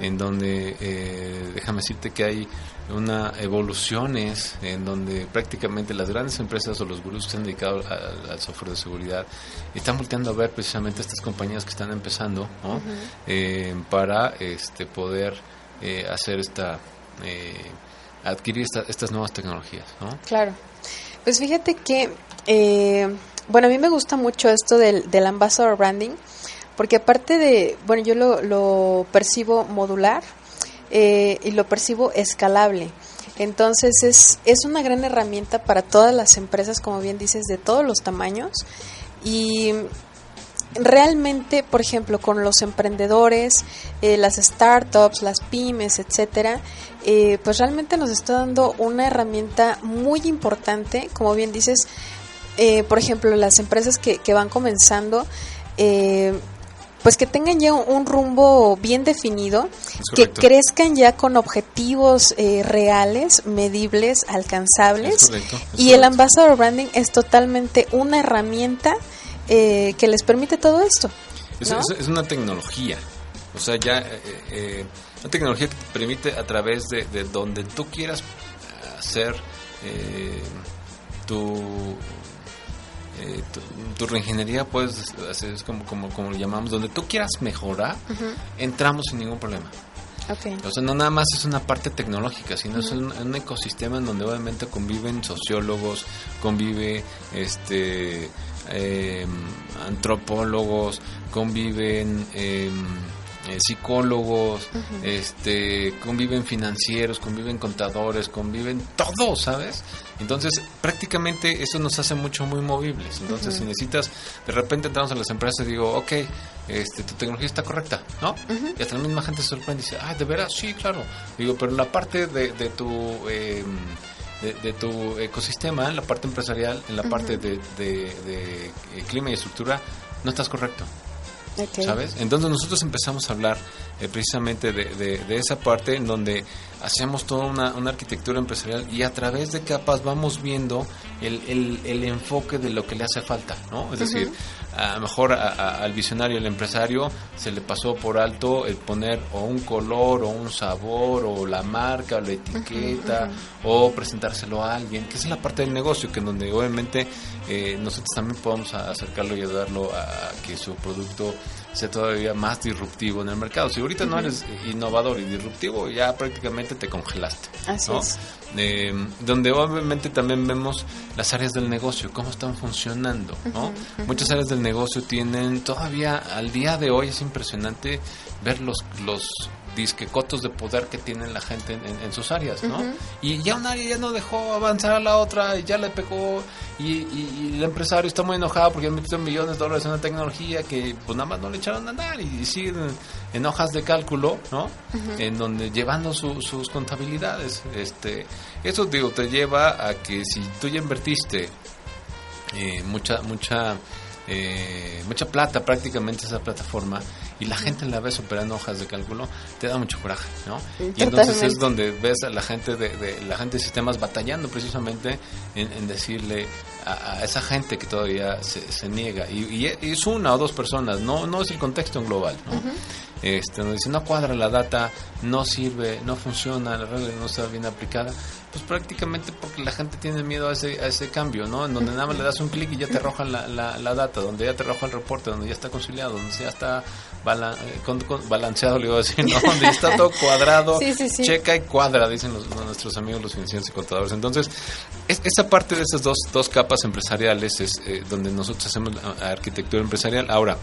en donde eh, déjame decirte que hay una evoluciones en donde prácticamente las grandes empresas o los gurús que se han dedicado al, software de seguridad están volteando a ver precisamente estas compañías que están empezando eh, para este poder eh, hacer esta adquirir estas nuevas tecnologías claro. Pues fíjate que bueno a mí me gusta mucho esto del, del ambassador branding porque aparte de, bueno, yo lo, percibo modular eh, y lo percibo escalable. Entonces es, es una gran herramienta para todas las empresas, como bien dices, de todos los tamaños. Y realmente, por ejemplo, con los emprendedores, eh, las startups, las pymes, etcétera, eh, pues realmente nos está dando una herramienta muy importante, como bien dices, por ejemplo, las empresas que, que van comenzando, pues que tengan ya un rumbo bien definido, que crezcan ya con objetivos eh, reales, medibles, alcanzables. y el ambassador branding es totalmente una herramienta eh, que les permite todo esto. Es, una tecnología, o sea, ya eh, eh, una tecnología que te permite a través de, de donde tú quieras hacer tu eh, tu, reingeniería puedes hacer es como, como, como lo llamamos, donde tú quieras mejorar, entramos sin ningún problema. O sea, no nada más es una parte tecnológica, sino es un, ecosistema en donde obviamente conviven sociólogos, convive este em, antropólogos, conviven em, eh, psicólogos, este, conviven financieros, conviven contadores, conviven todo, ¿sabes? Entonces, prácticamente eso nos hace mucho muy movibles. Entonces, si necesitas, de repente entramos a las empresas y digo, ok, este, tu tecnología está correcta, ¿no? Y hasta la misma gente se sorprende y dice, ah, ¿de veras? Sí, claro. Digo, pero en la parte de, de tu... Em, de, tu ecosistema, en la parte empresarial, en la parte de, de, eh, clima y estructura, no estás correcto. ¿Sabes? Entonces nosotros empezamos a hablar eh, precisamente de, esa parte en donde hacemos toda una, una, arquitectura empresarial y a través de capas vamos viendo el, el, el enfoque de lo que le hace falta, ¿no? Es decir, a lo mejor al visionario, el empresario, se le pasó por alto el poner o un color o un sabor o la marca o la etiqueta o presentárselo a alguien, que es la parte del negocio, que en donde obviamente eh, nosotros también podemos acercarlo y ayudarlo a que su producto sea todavía más disruptivo en el mercado. Si ahorita no eres innovador y disruptivo, ya prácticamente te congelaste. Así es. Eh, donde obviamente también vemos las áreas del negocio, cómo están funcionando. ¿no? Muchas áreas del negocio tienen todavía, al día de hoy es impresionante ver los, los disque cotos de poder que tiene la gente en, sus áreas, ¿no? Y ya un área ya no dejó avanzar a la otra, y ya le pegó, y, el empresario está muy enojado porque han metido millones de dólares en una tecnología que pues nada más no le echaron a andar y, siguen en, hojas de cálculo, ¿no? En donde llevando sus contabilidades. este Eso, digo, te lleva a que si tú ya invertiste eh, mucha, mucha eh, mucha plata prácticamente esa plataforma y la gente la ves operando hojas de cálculo, te da mucho coraje, ¿no? Y entonces es donde ves a la gente de, la gente de sistemas batallando precisamente en, decirle a, esa gente que todavía se, niega. Y, es una o dos personas, no no es el contexto en global, ¿no? Este, nos dice no cuadra la data, no sirve, no funciona, la regla no está bien aplicada pues prácticamente porque la gente tiene miedo a ese, a ese cambio, ¿no? En donde nada más le das un clic y ya te arroja la, la, data, donde ya te arroja el reporte, donde ya está conciliado, donde ya está eh, balanceado, le iba a decir, ¿no? Donde ya está todo *laughs* cuadrado, checa y cuadra, dicen los, nuestros amigos los financieros y contadores. Entonces, esa parte de esas dos, dos capas empresariales es eh, donde nosotros hacemos la arquitectura empresarial. Ahora,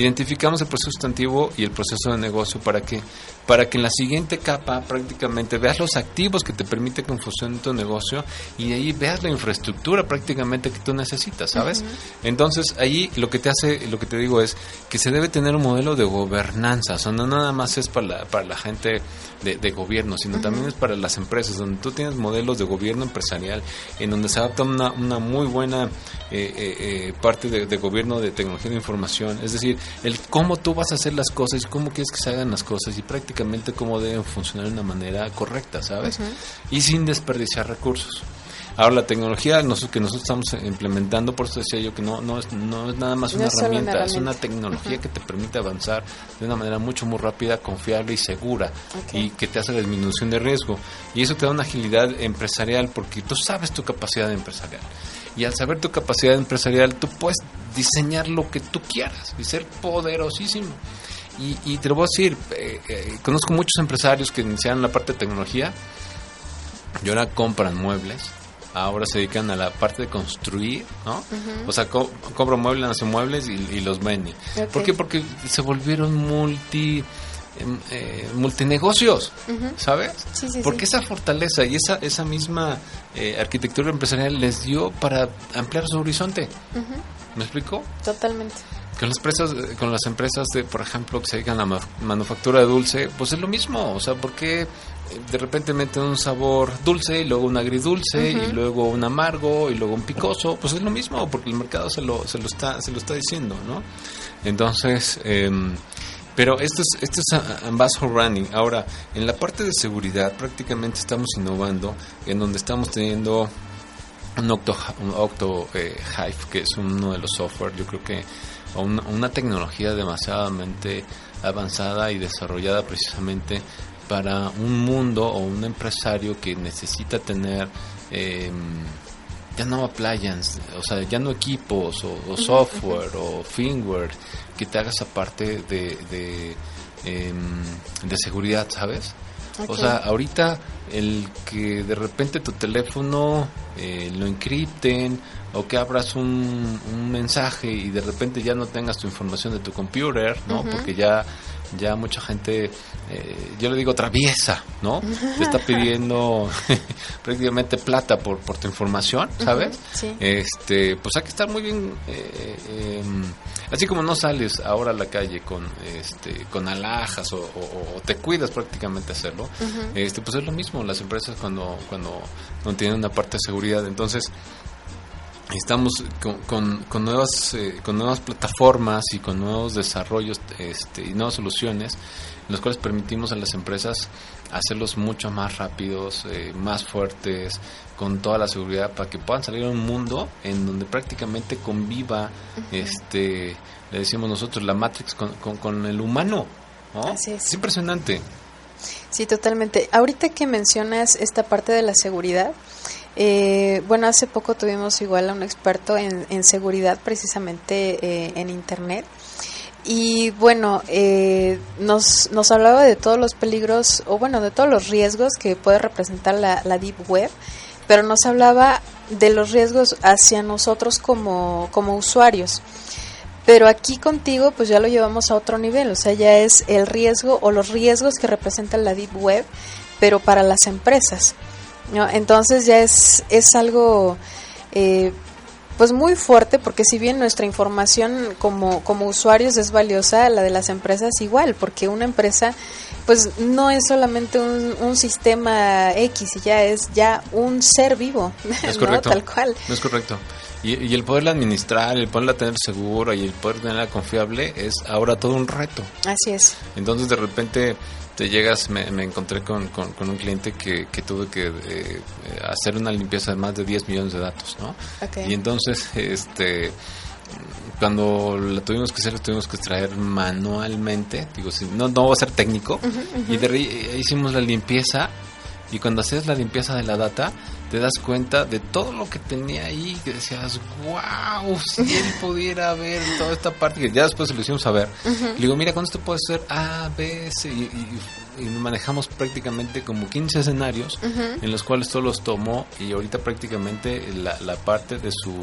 identificamos el proceso sustantivo y el proceso de negocio para que para que en la siguiente capa prácticamente veas los activos que te permite que funcione tu negocio y ahí veas la infraestructura prácticamente que tú necesitas, ¿sabes? Entonces ahí lo que te hace, lo que te digo es que se debe tener un modelo de gobernanza, o sea, no nada más es para la, para la gente de, gobierno, sino también es para las empresas, donde tú tienes modelos de gobierno empresarial, en donde se adapta una, una muy buena eh, eh, eh, parte de, de, gobierno de tecnología de información, es decir, el cómo tú vas a hacer las cosas y cómo quieres que se hagan las cosas y prácticamente cómo deben funcionar de una manera correcta, ¿sabes? Y sin desperdiciar recursos. Ahora la tecnología nosotros, que nosotros estamos implementando, por eso decía yo que no, no, es, no es nada más una, herramienta, es una tecnología que te permite avanzar de una manera mucho muy rápida, confiable y segura y que te hace la disminución de riesgo. Y eso te da una agilidad empresarial porque tú sabes tu capacidad empresarial. Y al saber tu capacidad empresarial, tú puedes diseñar lo que tú quieras y ser poderosísimo. Y, te lo voy a decir, eh, eh, conozco muchos empresarios que iniciaron la parte de tecnología y ahora compran muebles, ahora se dedican a la parte de construir, ¿no? O sea, compran muebles, hacen muebles y, los venden. ¿Por qué? Porque se volvieron multi eh, multinegocios, ¿sabes? Porque esa fortaleza y esa esa misma arquitectura empresarial les dio para ampliar su horizonte. ¿Me explico? Totalmente. Con las empresas, con las empresas de, por ejemplo, que se dedican a la manufactura de dulce, pues es lo mismo. O sea, porque de repente meten un sabor dulce y luego un agridulce y luego un amargo y luego un picoso? Pues es lo mismo, porque el mercado se lo, se lo está, se lo está diciendo, ¿no? Entonces, em, pero esto es, esto es Ambassador Running. Ahora, en la parte de seguridad prácticamente estamos innovando, en donde estamos teniendo un Octo, un Octo eh, Hive, que es uno de los software, yo creo que una, tecnología demasiadamente avanzada y desarrollada precisamente para un mundo o un empresario que necesita tener em, ya no appliance, o sea, ya no equipos o, software o firmware que te haga esa parte de, de, em, de seguridad, ¿sabes? O sea, ahorita el que de repente tu teléfono eh, lo encripten o que abras un, un, mensaje y de repente ya no tengas tu información de tu computer, ¿no? Porque ya ya mucha gente, eh, yo le digo traviesa, ¿no? Te está pidiendo *laughs* prácticamente plata por, por tu información, ¿sabes? Este, pues hay que estar muy bien, eh, em, así como no sales ahora a la calle con, este, con alhajas o, te cuidas prácticamente hacerlo, este, pues es lo mismo las empresas cuando, cuando no tienen una parte de seguridad, entonces estamos con, con, nuevas eh, con nuevas plataformas y con nuevos desarrollos este, y nuevas soluciones en los cuales permitimos a las empresas hacerlos mucho más rápidos eh, más fuertes con toda la seguridad para que puedan salir a un mundo en donde prácticamente conviva este le decimos nosotros la matrix con, con, el humano es. es impresionante. Sí totalmente. Ahorita que mencionas esta parte de la seguridad eh, bueno, hace poco tuvimos igual a un experto en, seguridad precisamente eh, en Internet. Y bueno, eh, nos, nos hablaba de todos los peligros, o bueno, de todos los riesgos que puede representar la, Deep Web, pero nos hablaba de los riesgos hacia nosotros como, como usuarios. pero aquí contigo pues ya lo llevamos a otro nivel, o sea, ya es el riesgo o los riesgos que representa la Deep Web, pero para las empresas. ¿No? Entonces ya es, es algo... Eh, pues muy fuerte porque si bien nuestra información como, como usuarios es valiosa, la de las empresas igual, porque una empresa pues no es solamente un, un sistema X, ya es ya un ser vivo, Es ¿no? correcto. tal cual. No es correcto. Y, y el poderla administrar, el poderla tener segura y el poder tenerla confiable es ahora todo un reto. Así es. Entonces de repente te llegas, me, me encontré con, con, con un cliente que, que tuve que eh, hacer una limpieza de más de 10 millones de datos, ¿no? Y entonces, este, cuando la tuvimos que hacer, la tuvimos que extraer manualmente, digo, si, no, no va a ser técnico, y de re- hicimos la limpieza, y cuando haces la limpieza de la data, te das cuenta de todo lo que tenía ahí, que decías, wow, si él *laughs* pudiera ver toda esta parte, que ya después se lo hicimos saber. Le digo, mira, con esto puede ser A, B, C, y, y- y manejamos prácticamente como 15 escenarios en los cuales todos los tomó y ahorita prácticamente la, la parte de su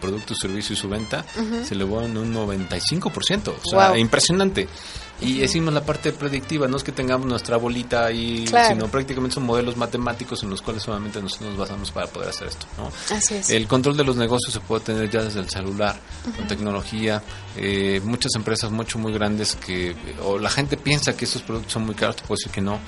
producto, servicio y su venta se elevó en un 95%. O sea, Wow. impresionante. Y hicimos la parte predictiva, no es que tengamos nuestra bolita ahí, Claro. sino prácticamente son modelos matemáticos en los cuales solamente nosotros nos basamos para poder hacer esto. ¿no? Así es. El control de los negocios se puede tener ya desde el celular, con tecnología. Eh, muchas empresas mucho muy grandes que, o la gente piensa que estos productos son muy caros, te puedo decir que no.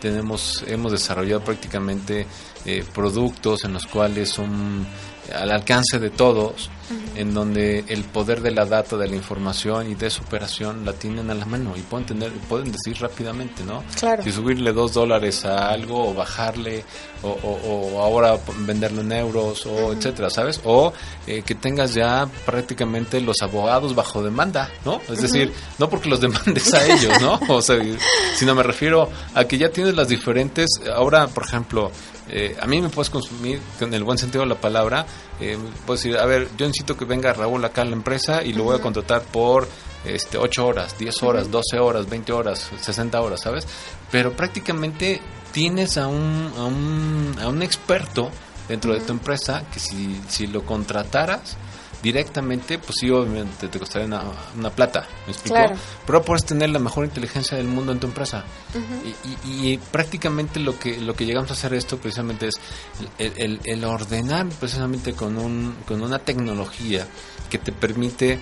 Tenemos, hemos desarrollado prácticamente eh, productos en los cuales son al alcance de todos, en donde el poder de la data, de la información y de su operación la tienen a la mano y pueden tener, pueden decir rápidamente, ¿no? Claro. Si subirle dos dólares a algo o bajarle o, o- o ahora venderlo en euros o etcétera, ¿sabes? O eh, que tengas ya prácticamente los abogados bajo demanda, ¿no? Es decir, no porque los *laughs* demandes a ellos, ¿no? O sea, sino me refiero a que ya tienes las diferentes, ahora, por ejemplo, eh, a mí me puedes consumir, en el buen sentido de la palabra, eh, puedes decir, a ver, yo necesito que venga Raúl acá a la empresa y lo voy a contratar por este 8 horas, 10 horas, 12 horas, 20 horas, 60 horas, ¿sabes? Pero prácticamente tienes a un, a un, a un experto dentro de tu empresa que si, si lo contrataras directamente, pues sí, obviamente te costaría una, una plata, ¿me explico? Claro. Pero puedes tener la mejor inteligencia del mundo en tu empresa. y, y- y prácticamente lo que lo que llegamos a hacer esto precisamente es el, el- el ordenar precisamente con, un, con una tecnología que te permite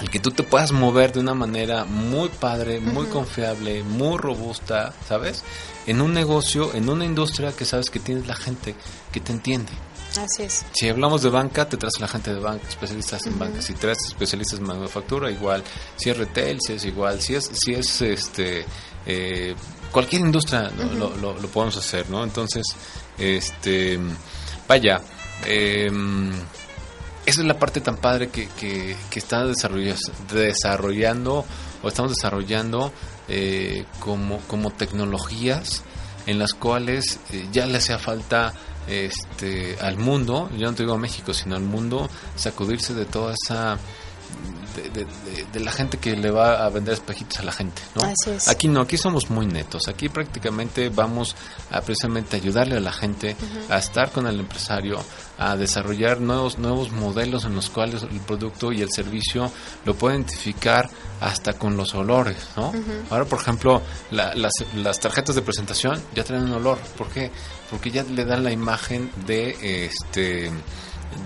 el que tú te puedas mover de una manera muy padre, muy confiable, muy robusta, ¿sabes? En un negocio, en una industria que sabes que tienes la gente que te entiende. Así es. Si hablamos de banca, te traes a la gente de banca, especialistas en banca. Si traes especialistas en manufactura, igual. Si es retail, si es igual. Si es, si es este, eh, cualquier industria lo, lo- lo- lo podemos hacer, ¿no? Entonces, este, vaya, eh, esa es la parte tan padre que, que, que está desarrolla- desarrollando o estamos desarrollando eh, como, como tecnologías en las cuales eh, ya le hacía falta este al mundo, yo no te digo a México, sino al mundo, sacudirse de toda esa de, de- de- de la gente que le va a vender espejitos a la gente, ¿no? Así es. Aquí no, aquí somos muy netos, aquí prácticamente vamos a precisamente ayudarle a la gente a estar con el empresario, a desarrollar nuevos nuevos modelos en los cuales el producto y el servicio lo puede identificar hasta con los olores, ¿no? Ahora, por ejemplo, la- las, las tarjetas de presentación ya traen un olor, ¿por qué? Porque ya le dan la imagen de este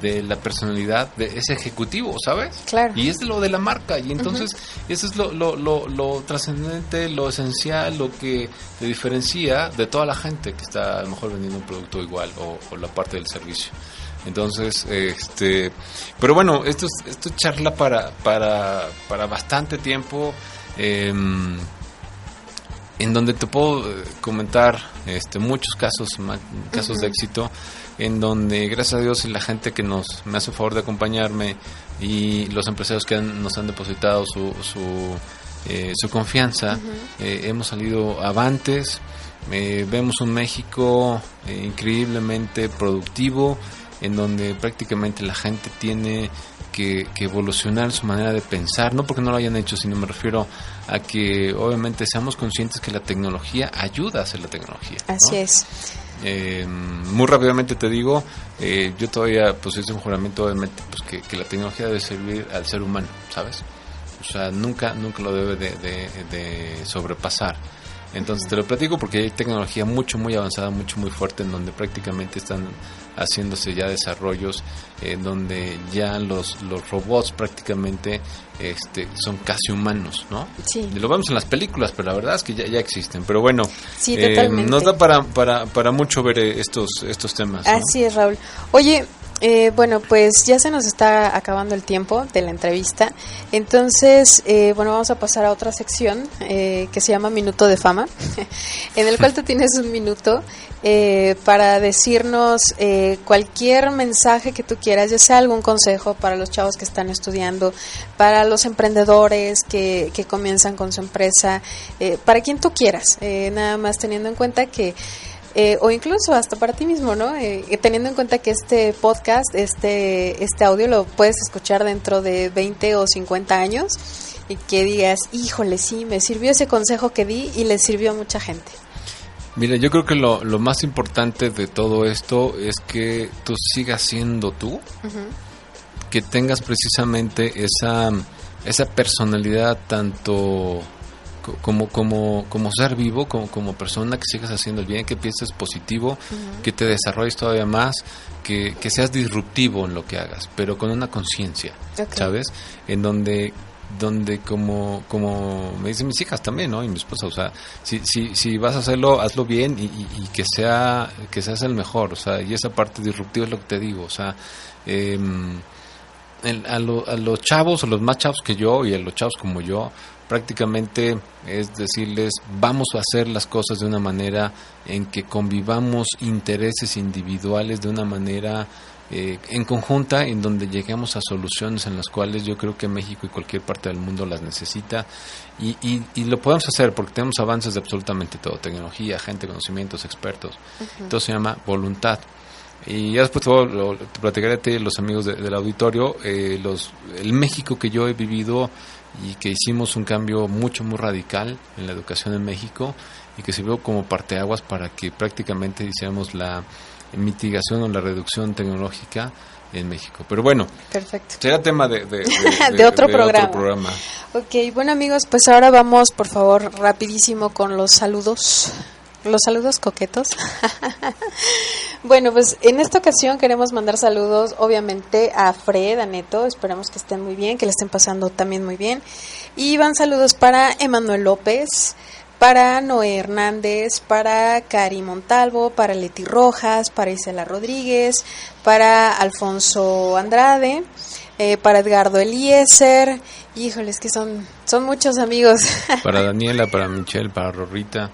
de la personalidad de ese ejecutivo, ¿sabes? Claro. Y es de lo de la marca. Y entonces, eso es lo, lo, lo, lo trascendente, lo esencial, lo que te diferencia de toda la gente que está a lo mejor vendiendo un producto igual o, o la parte del servicio. Entonces, este, pero bueno, esto es, esto es charla para, para, para bastante tiempo. em, en donde te puedo eh, comentar este, muchos casos, casos de éxito, en donde gracias a Dios y la gente que nos me hace el favor de acompañarme y los empresarios que han- nos han depositado su, su, eh, su confianza, eh, hemos salido avantes, eh, vemos un México eh, increíblemente productivo, en donde prácticamente la gente tiene que, que evolucionar su manera de pensar, no porque no lo hayan hecho, sino me refiero a que obviamente seamos conscientes que la tecnología ayuda a hacer la tecnología. ¿no? Así es. Eh, muy rápidamente te digo, eh, yo todavía pues hice un juramento obviamente pues que, la tecnología debe servir al ser humano, ¿sabes? O sea, nunca, nunca lo debe de, de, de sobrepasar. Entonces te lo platico porque hay tecnología mucho, muy avanzada, mucho, muy fuerte, en donde prácticamente están haciéndose ya desarrollos en donde ya los, los robots prácticamente este, son casi humanos, ¿no? Sí. Lo vemos en las películas, pero la verdad es que ya, ya existen. Pero bueno, sí, eh, nos da para, para, para mucho ver estos, estos temas. ¿no? Así es, Raúl. Oye, eh, bueno, pues ya se nos está acabando el tiempo de la entrevista. Entonces, eh, bueno, vamos a pasar a otra sección eh, que se llama Minuto de Fama, *laughs* en el cual tú tienes un minuto eh, para decirnos cualquier mensaje que tú quieras, ya sea algún consejo para los chavos que están estudiando, para los emprendedores que, que comienzan con su empresa, para quien tú quieras, nada más teniendo en cuenta que eh, o incluso hasta para ti mismo, ¿no? Eh, teniendo en cuenta que este podcast, este, este audio lo puedes escuchar dentro de 20 o 50 años y que digas, híjole, sí, me sirvió ese consejo que di y le sirvió a mucha gente. Mira, yo creo que lo, lo más importante de todo esto es que tú sigas siendo tú, uh -huh. que tengas precisamente esa, esa personalidad tanto como, como, como ser vivo, como, como persona, que sigas haciendo el bien, que pienses positivo, uh -huh. que te desarrolles todavía más, que, que, seas disruptivo en lo que hagas, pero con una conciencia, okay. ¿sabes? En donde donde como como me dicen mis hijas también no y mi esposa o sea si si, si vas a hacerlo hazlo bien y, y, y, que sea que seas el mejor o sea y esa parte disruptiva es lo que te digo o sea eh, el, a, lo, a, los chavos, a los más chavos que yo y a los chavos como yo, prácticamente es decirles, vamos a hacer las cosas de una manera en que convivamos intereses individuales de una manera eh, en conjunta, en donde lleguemos a soluciones en las cuales yo creo que México y cualquier parte del mundo las necesita y, y, y lo podemos hacer porque tenemos avances de absolutamente todo, tecnología, gente, conocimientos, expertos. Uh -huh. Entonces se llama voluntad. Y ya después te, lo, te platicaré a ti, los amigos de, del auditorio, eh, los, el México que yo he vivido y que hicimos un cambio mucho, muy radical en la educación en México y que sirvió como parteaguas para que prácticamente hiciéramos la mitigación o la reducción tecnológica en México. Pero bueno, Perfecto. será tema de, de, *laughs* de, de otro, programa. otro, programa. Ok, bueno amigos, pues ahora vamos por favor rapidísimo con los saludos. Los saludos coquetos. *laughs* bueno, pues en esta ocasión queremos mandar saludos obviamente a Fred, a Neto, esperamos que estén muy bien, que le estén pasando también muy bien. Y van saludos para Emanuel López, para Noé Hernández, para Cari Montalvo, para Leti Rojas, para Isela Rodríguez, para Alfonso Andrade, eh, para Edgardo Eliezer, híjoles que son, son muchos amigos. para *laughs* Daniela, para Michelle, para Rorrita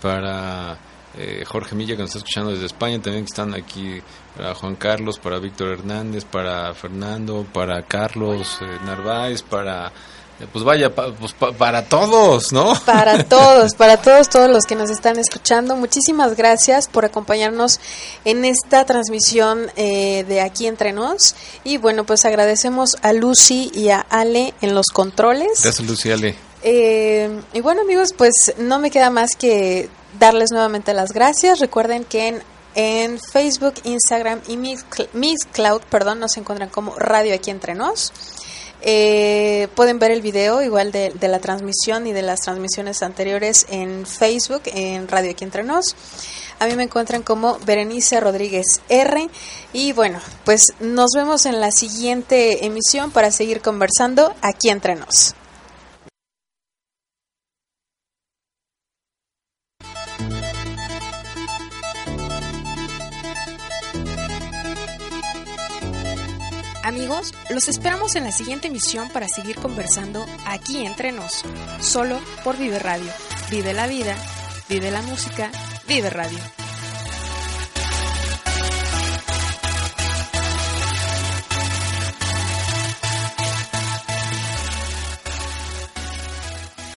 para eh, Jorge Milla que nos está escuchando desde España, también están aquí para Juan Carlos, para Víctor Hernández, para Fernando, para Carlos eh, Narváez, para eh, pues vaya, pa, pues pa, para todos, ¿no? Para *laughs* todos, para todos, todos los que nos están escuchando. Muchísimas gracias por acompañarnos en esta transmisión eh, de Aquí Entre Nos. Y bueno, pues agradecemos a Lucy y a Ale en los controles. Gracias, Lucy y Ale. Eh, y bueno amigos, pues no me queda más que darles nuevamente las gracias. Recuerden que en, en Facebook, Instagram y Mixcloud, perdón, nos encuentran como Radio Aquí Entre Nos. Eh, pueden ver el video igual de, la transmisión y de las transmisiones anteriores en Facebook, en Radio Aquí Entre Nos. A mí me encuentran como Berenice Rodríguez R. Y bueno, pues nos vemos en la siguiente emisión para seguir conversando aquí entre nos. Amigos, los esperamos en la siguiente emisión para seguir conversando aquí entre nos, solo por Vive Radio. Vive la vida, vive la música, vive radio.